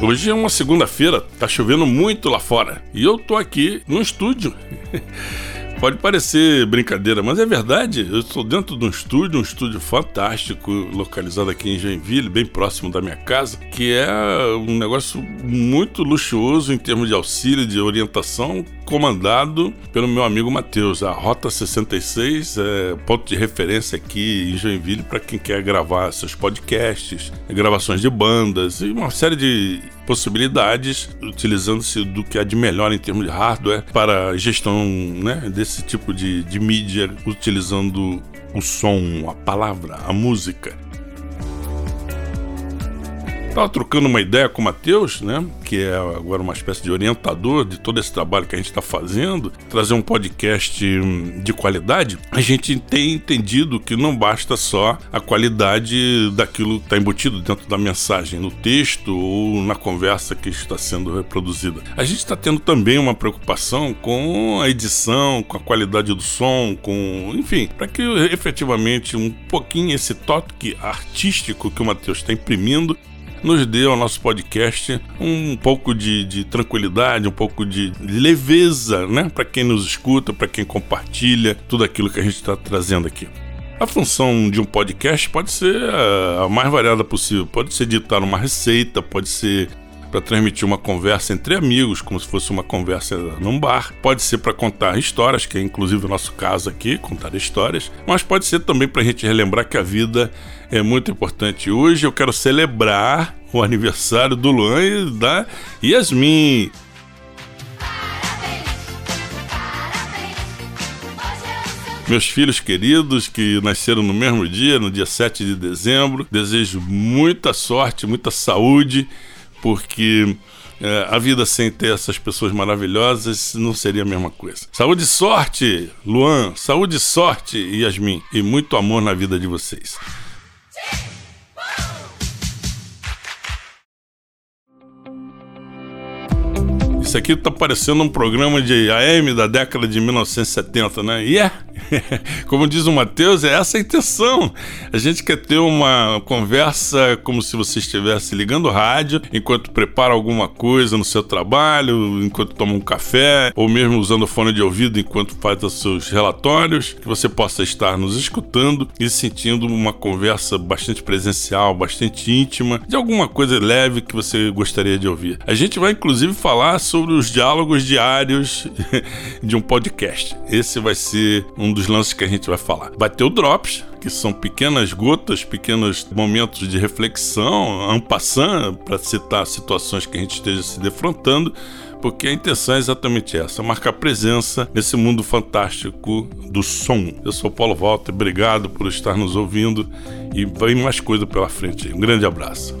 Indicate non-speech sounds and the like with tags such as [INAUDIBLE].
Hoje é uma segunda-feira, tá chovendo muito lá fora e eu tô aqui no estúdio. [LAUGHS] Pode parecer brincadeira, mas é verdade. Eu estou dentro de um estúdio, um estúdio fantástico, localizado aqui em Joinville, bem próximo da minha casa, que é um negócio muito luxuoso em termos de auxílio, de orientação, comandado pelo meu amigo Matheus. A Rota 66 é ponto de referência aqui em Joinville para quem quer gravar seus podcasts, gravações de bandas e uma série de possibilidades, utilizando-se do que há de melhor em termos de hardware para gestão né, desse tipo de, de mídia, utilizando o som, a palavra, a música. Estava trocando uma ideia com o Matheus, né? Que é agora uma espécie de orientador de todo esse trabalho que a gente está fazendo, trazer um podcast hum, de qualidade. A gente tem entendido que não basta só a qualidade daquilo que está embutido dentro da mensagem, no texto ou na conversa que está sendo reproduzida. A gente está tendo também uma preocupação com a edição, com a qualidade do som, com. enfim, para que efetivamente um pouquinho esse toque artístico que o Matheus está imprimindo nos dê ao nosso podcast um pouco de, de tranquilidade, um pouco de leveza, né? Para quem nos escuta, para quem compartilha tudo aquilo que a gente está trazendo aqui. A função de um podcast pode ser a mais variada possível. Pode ser ditar uma receita, pode ser para transmitir uma conversa entre amigos, como se fosse uma conversa num bar. Pode ser para contar histórias, que é inclusive o nosso caso aqui, contar histórias. Mas pode ser também para a gente relembrar que a vida é muito importante. Hoje eu quero celebrar o aniversário do Luan e da Yasmin. Meus filhos queridos que nasceram no mesmo dia, no dia 7 de dezembro, desejo muita sorte, muita saúde porque é, a vida sem ter essas pessoas maravilhosas não seria a mesma coisa. Saúde e sorte, Luan. Saúde e sorte, Yasmin. E muito amor na vida de vocês. Isso aqui tá parecendo um programa de AM da década de 1970, né? E yeah. é [LAUGHS] Como diz o Matheus, é essa a intenção. A gente quer ter uma conversa como se você estivesse ligando o rádio enquanto prepara alguma coisa no seu trabalho, enquanto toma um café, ou mesmo usando fone de ouvido enquanto faz os seus relatórios, que você possa estar nos escutando e sentindo uma conversa bastante presencial, bastante íntima, de alguma coisa leve que você gostaria de ouvir. A gente vai inclusive falar sobre os diálogos diários [LAUGHS] de um podcast. Esse vai ser um dos lances que a gente vai falar. O Drops, que são pequenas gotas, pequenos momentos de reflexão, en passant, para citar situações que a gente esteja se defrontando, porque a intenção é exatamente essa: marcar presença nesse mundo fantástico do som. Eu sou Paulo Walter, obrigado por estar nos ouvindo e vem mais coisa pela frente. Um grande abraço.